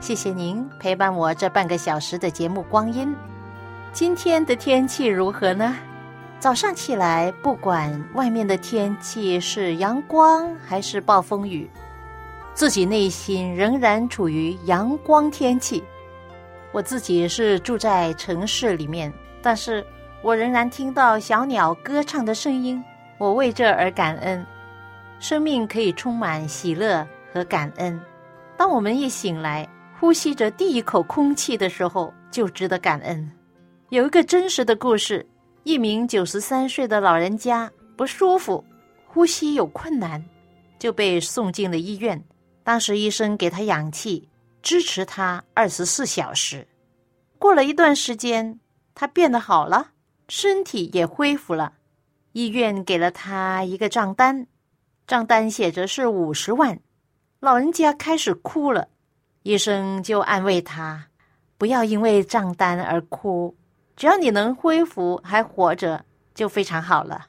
谢谢您陪伴我这半个小时的节目光阴。今天的天气如何呢？早上起来，不管外面的天气是阳光还是暴风雨，自己内心仍然处于阳光天气。我自己是住在城市里面，但是我仍然听到小鸟歌唱的声音，我为这而感恩。生命可以充满喜乐和感恩。当我们一醒来，呼吸着第一口空气的时候，就值得感恩。有一个真实的故事：一名九十三岁的老人家不舒服，呼吸有困难，就被送进了医院。当时医生给他氧气，支持他二十四小时。过了一段时间，他变得好了，身体也恢复了。医院给了他一个账单，账单写着是五十万。老人家开始哭了。医生就安慰他：“不要因为账单而哭，只要你能恢复还活着，就非常好了。”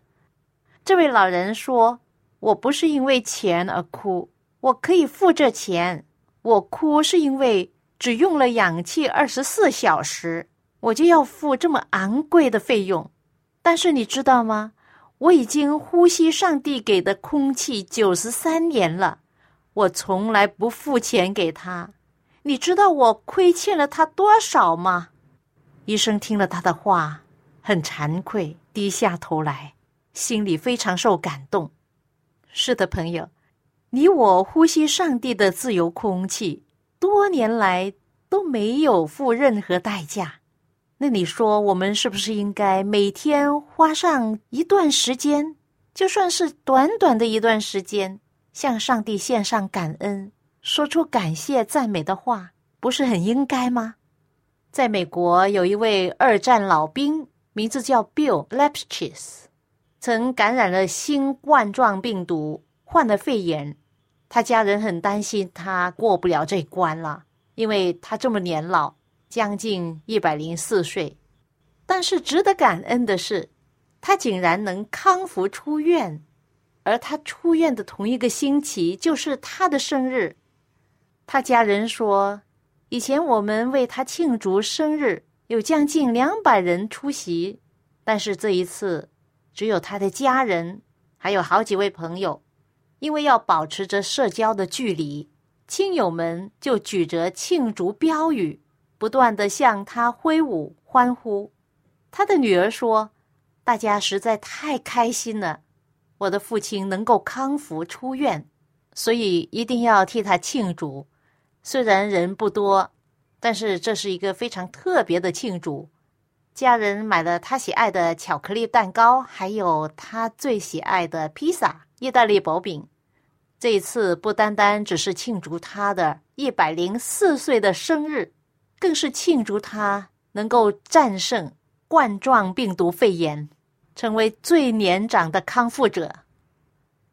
这位老人说：“我不是因为钱而哭，我可以付这钱。我哭是因为只用了氧气二十四小时，我就要付这么昂贵的费用。但是你知道吗？我已经呼吸上帝给的空气九十三年了，我从来不付钱给他。”你知道我亏欠了他多少吗？医生听了他的话，很惭愧，低下头来，心里非常受感动。是的，朋友，你我呼吸上帝的自由空气，多年来都没有付任何代价。那你说，我们是不是应该每天花上一段时间，就算是短短的一段时间，向上帝献上感恩？说出感谢赞美的话，不是很应该吗？在美国，有一位二战老兵，名字叫 Bill Lepschitz，曾感染了新冠状病毒，患了肺炎。他家人很担心他过不了这关了，因为他这么年老，将近一百零四岁。但是值得感恩的是，他竟然能康复出院，而他出院的同一个星期，就是他的生日。他家人说，以前我们为他庆祝生日，有将近两百人出席，但是这一次只有他的家人，还有好几位朋友，因为要保持着社交的距离，亲友们就举着庆祝标语，不断的向他挥舞欢呼。他的女儿说：“大家实在太开心了，我的父亲能够康复出院，所以一定要替他庆祝。”虽然人不多，但是这是一个非常特别的庆祝。家人买了他喜爱的巧克力蛋糕，还有他最喜爱的披萨——意大利薄饼。这一次不单单只是庆祝他的一百零四岁的生日，更是庆祝他能够战胜冠状病毒肺炎，成为最年长的康复者。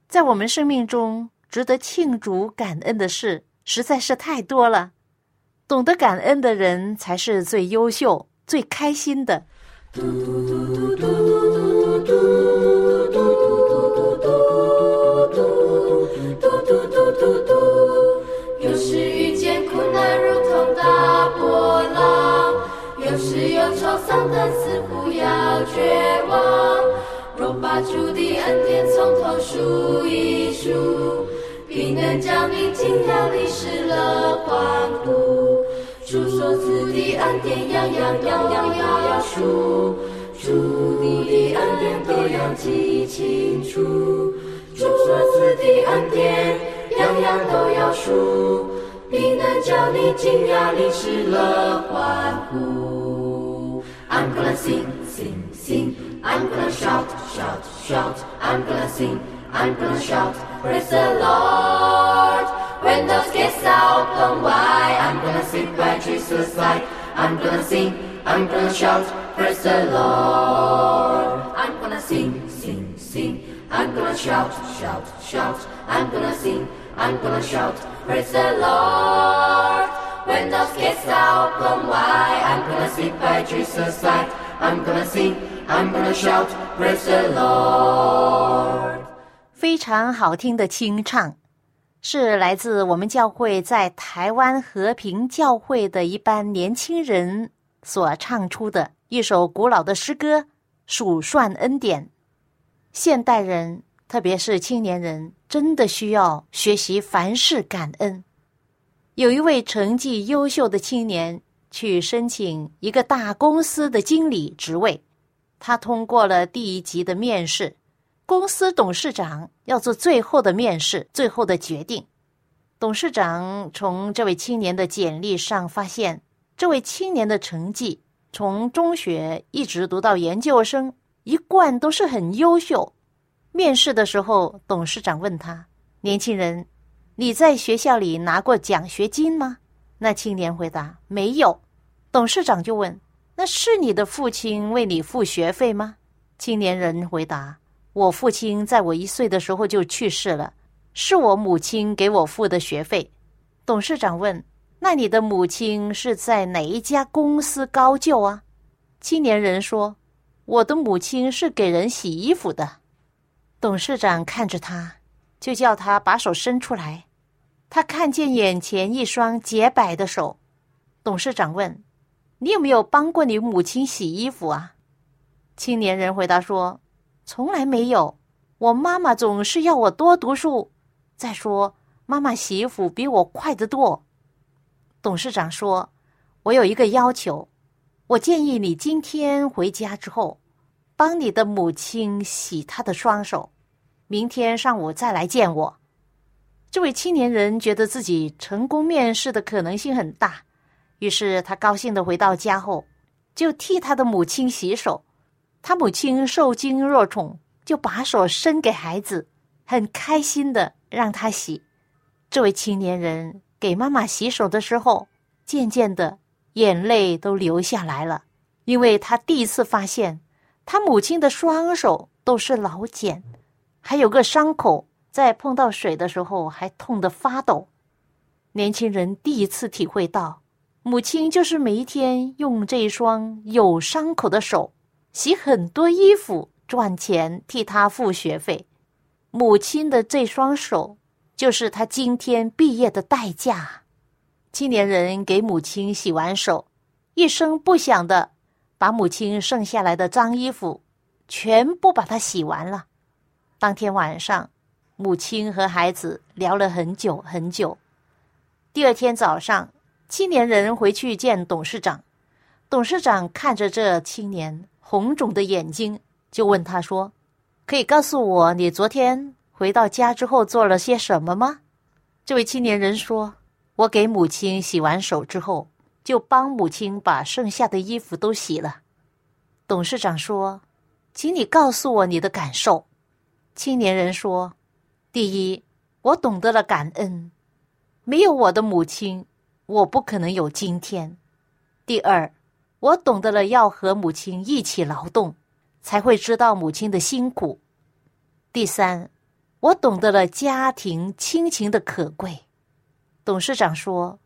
在我们生命中，值得庆祝感恩的事。实在是太多了，懂得感恩的人才是最优秀、最开心的。有时遇见困难如同大波浪，有时有愁丧胆似乎要绝望。若把主的恩典从头数一数。必能将你惊讶历史了欢呼，主所赐的恩典，样样样样要数。主的恩典都要记清楚。主所赐的恩典，样样都要数，必能叫你惊讶，你失乐欢呼。I'm gonna sing, sing, sing. I'm gonna shout, shout, shout. I'm gonna sing, I'm gonna shout. Praise the Lord. When those gates open wide, I'm gonna sit by Jesus' side. I'm gonna sing, I'm gonna shout. Praise the Lord. I'm gonna sing, sing, sing. I'm gonna shout, shout, shout. I'm gonna sing, I'm gonna shout. Praise the Lord. When those gates open wide, I'm gonna sit by Jesus' side. I'm gonna sing, I'm gonna shout. Praise the Lord. 非常好听的清唱，是来自我们教会在台湾和平教会的一班年轻人所唱出的一首古老的诗歌《数算恩典》。现代人，特别是青年人，真的需要学习凡事感恩。有一位成绩优秀的青年去申请一个大公司的经理职位，他通过了第一级的面试。公司董事长要做最后的面试，最后的决定。董事长从这位青年的简历上发现，这位青年的成绩从中学一直读到研究生，一贯都是很优秀。面试的时候，董事长问他：“年轻人，你在学校里拿过奖学金吗？”那青年回答：“没有。”董事长就问：“那是你的父亲为你付学费吗？”青年人回答。我父亲在我一岁的时候就去世了，是我母亲给我付的学费。董事长问：“那你的母亲是在哪一家公司高就啊？”青年人说：“我的母亲是给人洗衣服的。”董事长看着他，就叫他把手伸出来。他看见眼前一双洁白的手。董事长问：“你有没有帮过你母亲洗衣服啊？”青年人回答说。从来没有，我妈妈总是要我多读书。再说，妈妈洗衣服比我快得多。董事长说：“我有一个要求，我建议你今天回家之后，帮你的母亲洗她的双手，明天上午再来见我。”这位青年人觉得自己成功面试的可能性很大，于是他高兴的回到家后，就替他的母亲洗手。他母亲受惊若宠，就把手伸给孩子，很开心的让他洗。这位青年人给妈妈洗手的时候，渐渐的眼泪都流下来了，因为他第一次发现，他母亲的双手都是老茧，还有个伤口，在碰到水的时候还痛得发抖。年轻人第一次体会到，母亲就是每一天用这一双有伤口的手。洗很多衣服赚钱替他付学费，母亲的这双手就是他今天毕业的代价。青年人给母亲洗完手，一声不响的把母亲剩下来的脏衣服全部把它洗完了。当天晚上，母亲和孩子聊了很久很久。第二天早上，青年人回去见董事长，董事长看着这青年。红肿的眼睛，就问他说：“可以告诉我，你昨天回到家之后做了些什么吗？”这位青年人说：“我给母亲洗完手之后，就帮母亲把剩下的衣服都洗了。”董事长说：“请你告诉我你的感受。”青年人说：“第一，我懂得了感恩，没有我的母亲，我不可能有今天。第二。”我懂得了要和母亲一起劳动，才会知道母亲的辛苦。第三，我懂得了家庭亲情的可贵。董事长说：“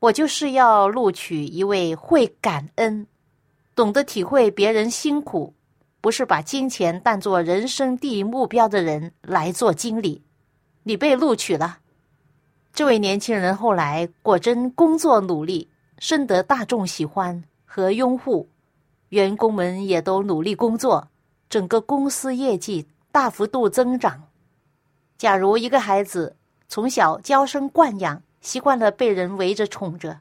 我就是要录取一位会感恩、懂得体会别人辛苦，不是把金钱当作人生第一目标的人来做经理。”你被录取了。这位年轻人后来果真工作努力，深得大众喜欢。和拥护，员工们也都努力工作，整个公司业绩大幅度增长。假如一个孩子从小娇生惯养，习惯了被人围着宠着，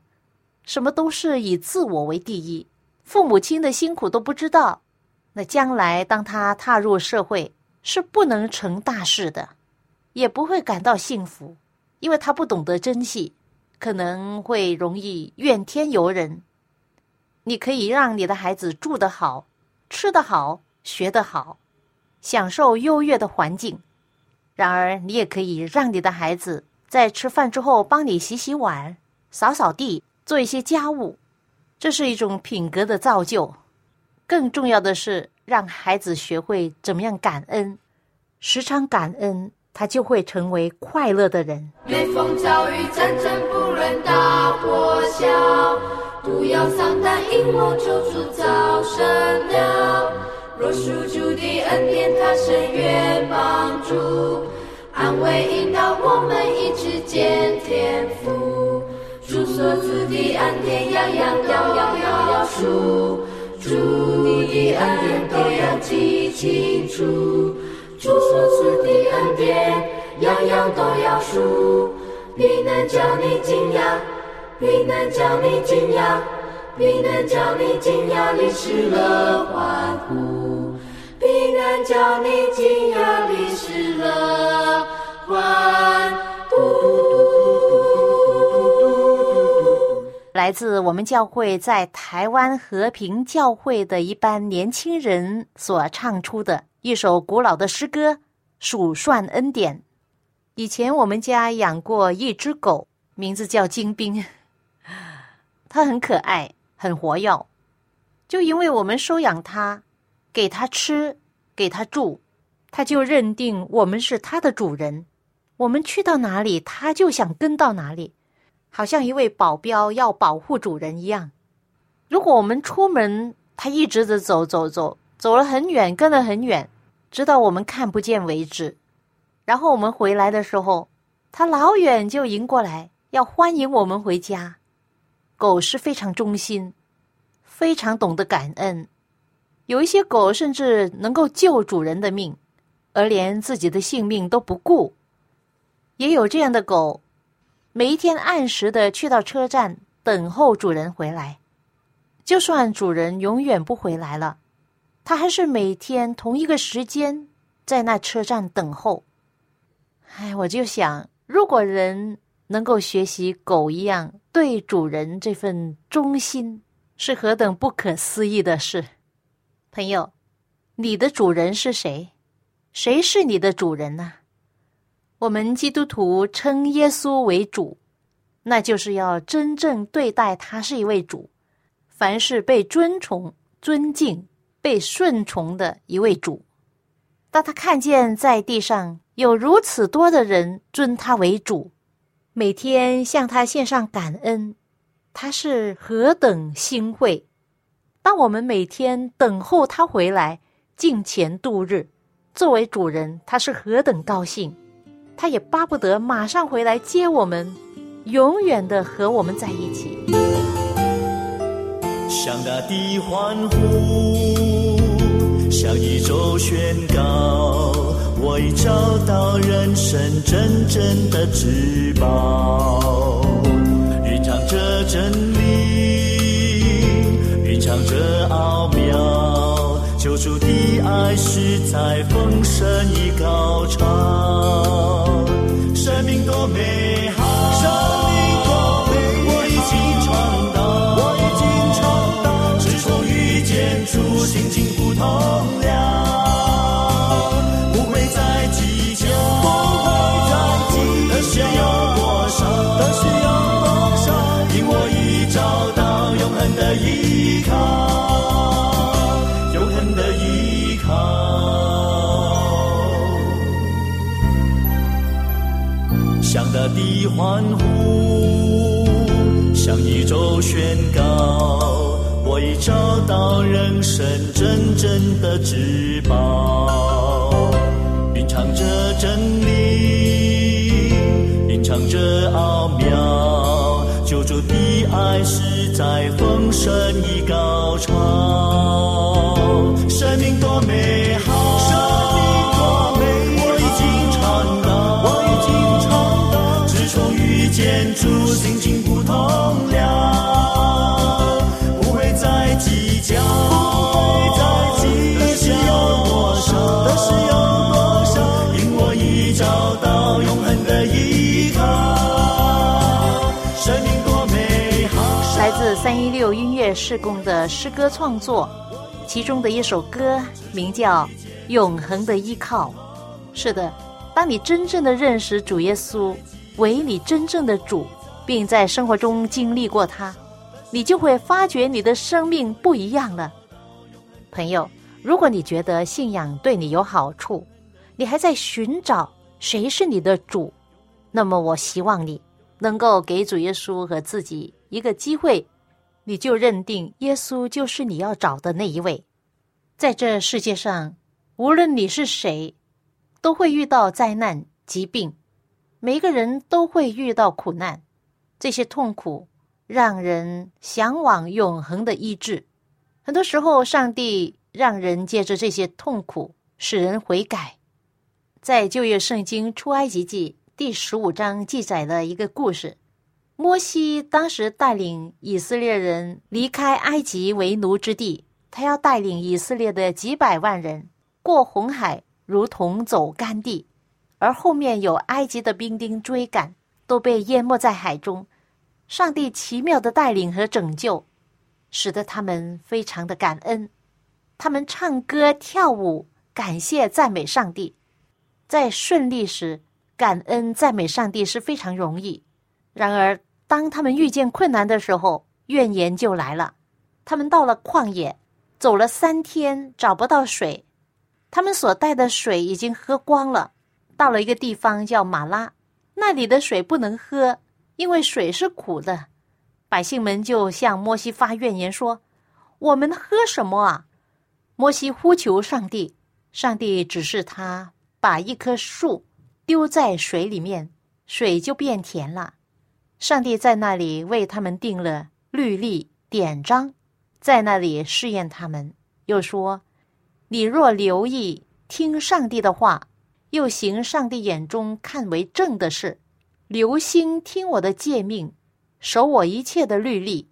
什么都是以自我为第一，父母亲的辛苦都不知道，那将来当他踏入社会，是不能成大事的，也不会感到幸福，因为他不懂得珍惜，可能会容易怨天尤人。你可以让你的孩子住得好，吃得好，学得好，享受优越的环境。然而，你也可以让你的孩子在吃饭之后帮你洗洗碗、扫扫地。做一些家务，这是一种品格的造就。更重要的是，让孩子学会怎么样感恩，时常感恩，他就会成为快乐的人。每逢遭遇战争，不论大或小，都要丧胆，因我救主早生了。若属主的恩典，他深越帮助，安慰引导我们，一直见天赋。主所赐的恩典，样样都要数；主的恩典都要记清楚。主所赐的恩典，样样都要数。必能叫你惊讶，必能叫你惊讶，必能叫你惊讶，你失了欢呼。必能叫你惊讶，你失了欢呼。来自我们教会在台湾和平教会的一班年轻人所唱出的一首古老的诗歌《数算恩典》。以前我们家养过一只狗，名字叫金兵，它很可爱，很活跃。就因为我们收养它，给它吃，给它住，它就认定我们是它的主人。我们去到哪里，它就想跟到哪里。好像一位保镖要保护主人一样。如果我们出门，他一直的走走走，走了很远，跟了很远，直到我们看不见为止。然后我们回来的时候，他老远就迎过来，要欢迎我们回家。狗是非常忠心，非常懂得感恩。有一些狗甚至能够救主人的命，而连自己的性命都不顾。也有这样的狗。每一天按时的去到车站等候主人回来，就算主人永远不回来了，他还是每天同一个时间在那车站等候。哎，我就想，如果人能够学习狗一样对主人这份忠心，是何等不可思议的事。朋友，你的主人是谁？谁是你的主人呢？我们基督徒称耶稣为主，那就是要真正对待他是一位主，凡是被尊崇、尊敬、被顺从的一位主。当他看见在地上有如此多的人尊他为主，每天向他献上感恩，他是何等欣慰！当我们每天等候他回来，敬虔度日，作为主人，他是何等高兴！他也巴不得马上回来接我们，永远的和我们在一起。向大地欢呼，向宇宙宣告，我已找到人生真正的至宝。蕴藏着真理，蕴藏着奥妙，救主的爱是在丰盛与高潮。生命多美好，遇见主，心情不同了，不会再计较，不会再计的需要多少，的需要多少，因我已找到永恒的依靠，永恒的依靠。向大地欢呼，向宇宙宣告，我已找到人生真正的至宝。蕴藏着真理，蕴藏着奥妙，救主的爱是在丰盛与高潮。生命多美好，生命多美好我已经尝到，我已经尝到自从遇见主，心情不同了，来自三一六音乐事工的诗歌创作，其中的一首歌名叫《永恒的依靠》。是的，当你真正的认识主耶稣为你真正的主，并在生活中经历过他，你就会发觉你的生命不一样了。朋友，如果你觉得信仰对你有好处，你还在寻找谁是你的主，那么我希望你能够给主耶稣和自己一个机会。你就认定耶稣就是你要找的那一位。在这世界上，无论你是谁，都会遇到灾难、疾病，每个人都会遇到苦难。这些痛苦让人向往永恒的医治。很多时候，上帝让人借着这些痛苦使人悔改。在旧约圣经出埃及记第十五章记载了一个故事。摩西当时带领以色列人离开埃及为奴之地，他要带领以色列的几百万人过红海，如同走干地，而后面有埃及的兵丁追赶，都被淹没在海中。上帝奇妙的带领和拯救，使得他们非常的感恩，他们唱歌跳舞，感谢赞美上帝。在顺利时，感恩赞美上帝是非常容易。然而，当他们遇见困难的时候，怨言就来了。他们到了旷野，走了三天，找不到水。他们所带的水已经喝光了。到了一个地方叫马拉，那里的水不能喝，因为水是苦的。百姓们就向摩西发怨言说：“我们喝什么啊？”摩西呼求上帝，上帝指示他把一棵树丢在水里面，水就变甜了。上帝在那里为他们定了律例典章，在那里试验他们。又说：“你若留意听上帝的话，又行上帝眼中看为正的事，留心听我的诫命，守我一切的律例，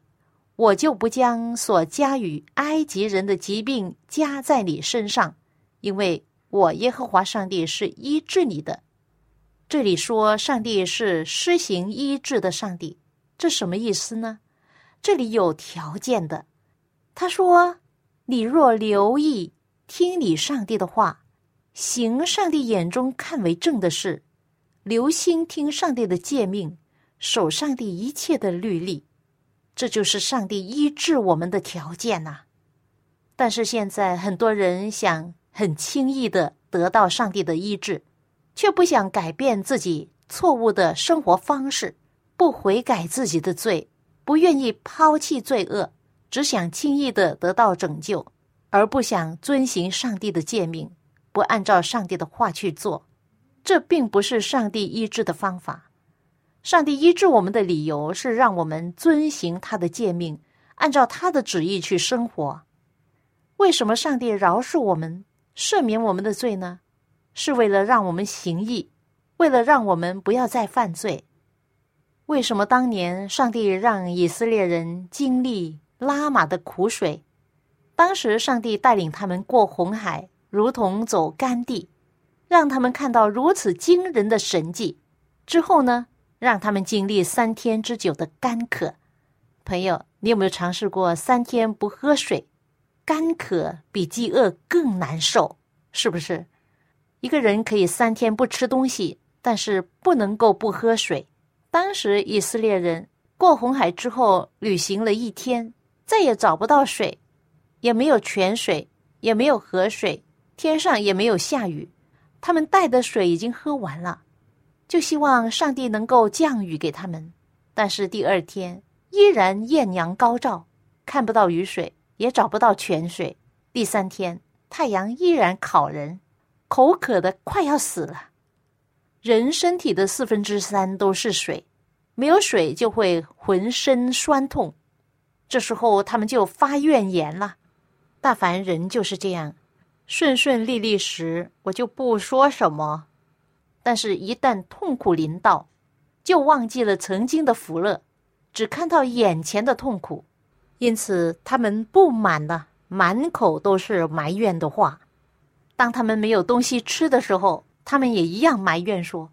我就不将所加与埃及人的疾病加在你身上，因为我耶和华上帝是医治你的。”这里说上帝是施行医治的上帝，这什么意思呢？这里有条件的。他说：“你若留意听你上帝的话，行上帝眼中看为正的事，留心听上帝的诫命，守上帝一切的律例，这就是上帝医治我们的条件呐。”但是现在很多人想很轻易的得到上帝的医治。却不想改变自己错误的生活方式，不悔改自己的罪，不愿意抛弃罪恶，只想轻易的得到拯救，而不想遵行上帝的诫命，不按照上帝的话去做。这并不是上帝医治的方法。上帝医治我们的理由是让我们遵行他的诫命，按照他的旨意去生活。为什么上帝饶恕我们，赦免我们的罪呢？是为了让我们行义，为了让我们不要再犯罪。为什么当年上帝让以色列人经历拉玛的苦水？当时上帝带领他们过红海，如同走干地，让他们看到如此惊人的神迹。之后呢，让他们经历三天之久的干渴。朋友，你有没有尝试过三天不喝水？干渴比饥饿更难受，是不是？一个人可以三天不吃东西，但是不能够不喝水。当时以色列人过红海之后，旅行了一天，再也找不到水，也没有泉水，也没有河水，天上也没有下雨，他们带的水已经喝完了，就希望上帝能够降雨给他们。但是第二天依然艳阳高照，看不到雨水，也找不到泉水。第三天太阳依然烤人。口渴的快要死了，人身体的四分之三都是水，没有水就会浑身酸痛。这时候他们就发怨言了。大凡人就是这样，顺顺利利时我就不说什么，但是一旦痛苦临到，就忘记了曾经的福乐，只看到眼前的痛苦，因此他们不满了，满口都是埋怨的话。当他们没有东西吃的时候，他们也一样埋怨说：“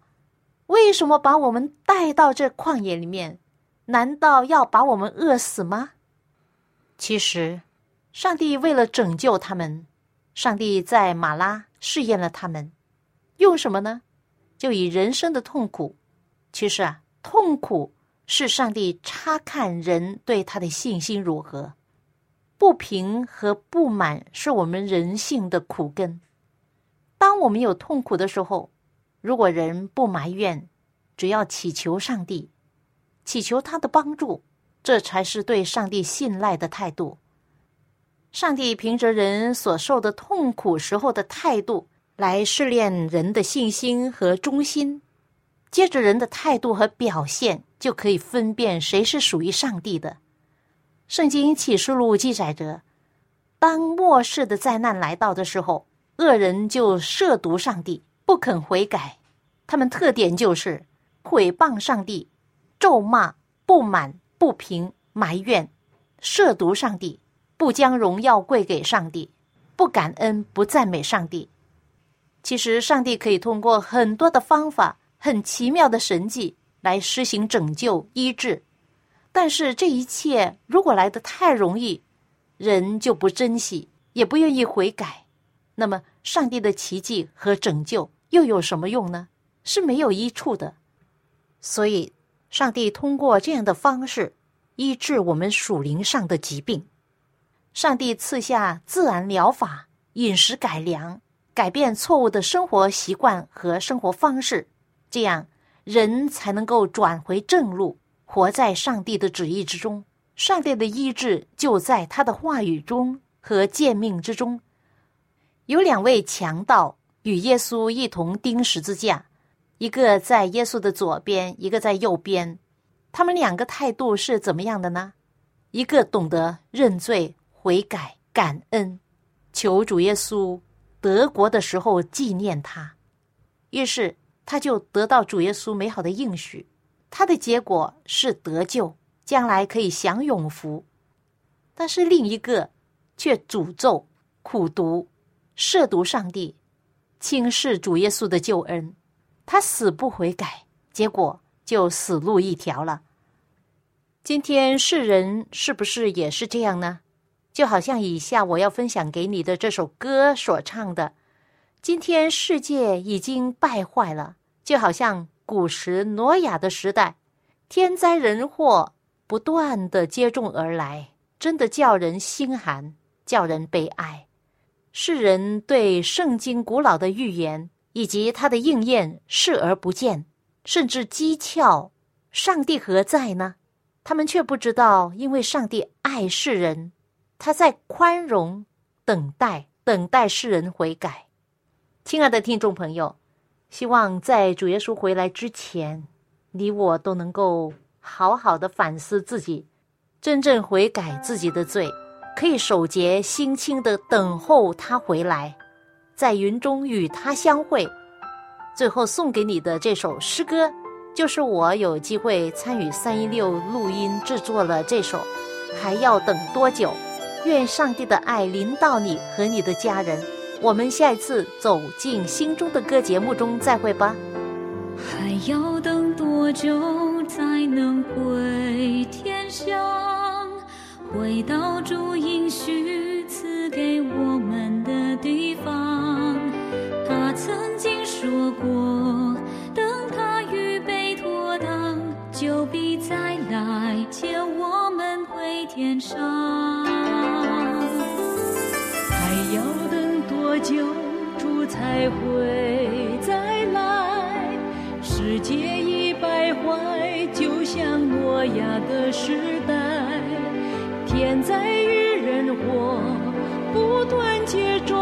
为什么把我们带到这旷野里面？难道要把我们饿死吗？”其实，上帝为了拯救他们，上帝在马拉试验了他们，用什么呢？就以人生的痛苦。其实啊，痛苦是上帝查看人对他的信心如何。不平和不满是我们人性的苦根。当我们有痛苦的时候，如果人不埋怨，只要祈求上帝，祈求他的帮助，这才是对上帝信赖的态度。上帝凭着人所受的痛苦时候的态度来试炼人的信心和忠心，接着人的态度和表现就可以分辨谁是属于上帝的。圣经启示录记载着，当末世的灾难来到的时候，恶人就涉毒上帝，不肯悔改。他们特点就是毁谤上帝、咒骂、不满、不平、埋怨、涉毒上帝，不将荣耀归给上帝，不感恩、不赞美上帝。其实，上帝可以通过很多的方法、很奇妙的神迹来施行拯救、医治。但是这一切如果来得太容易，人就不珍惜，也不愿意悔改，那么上帝的奇迹和拯救又有什么用呢？是没有益处的。所以，上帝通过这样的方式医治我们属灵上的疾病。上帝赐下自然疗法、饮食改良、改变错误的生活习惯和生活方式，这样人才能够转回正路。活在上帝的旨意之中，上帝的意志就在他的话语中和诫命之中。有两位强盗与耶稣一同钉十字架，一个在耶稣的左边，一个在右边。他们两个态度是怎么样的呢？一个懂得认罪悔改、感恩，求主耶稣德国的时候纪念他，于是他就得到主耶稣美好的应许。他的结果是得救，将来可以享永福；但是另一个却诅咒、苦读、亵渎上帝，轻视主耶稣的救恩。他死不悔改，结果就死路一条了。今天世人是不是也是这样呢？就好像以下我要分享给你的这首歌所唱的：“今天世界已经败坏了，就好像……”古时挪亚的时代，天灾人祸不断的接踵而来，真的叫人心寒，叫人悲哀。世人对圣经古老的预言以及它的应验视而不见，甚至讥诮上帝何在呢？他们却不知道，因为上帝爱世人，他在宽容等待，等待世人悔改。亲爱的听众朋友。希望在主耶稣回来之前，你我都能够好好的反思自己，真正悔改自己的罪，可以守节心清的等候他回来，在云中与他相会。最后送给你的这首诗歌，就是我有机会参与三一六录音制作了这首。还要等多久？愿上帝的爱临到你和你的家人。我们下一次走进心中的歌节目中再会吧。还要等多久才能回天乡？回到主应许赐给我们的地方。他曾经说过，等他预备妥当，就必再来接我们回天上。还要等。多久主才会再来？世界已败坏，就像诺亚的时代。天灾与人祸不断接踵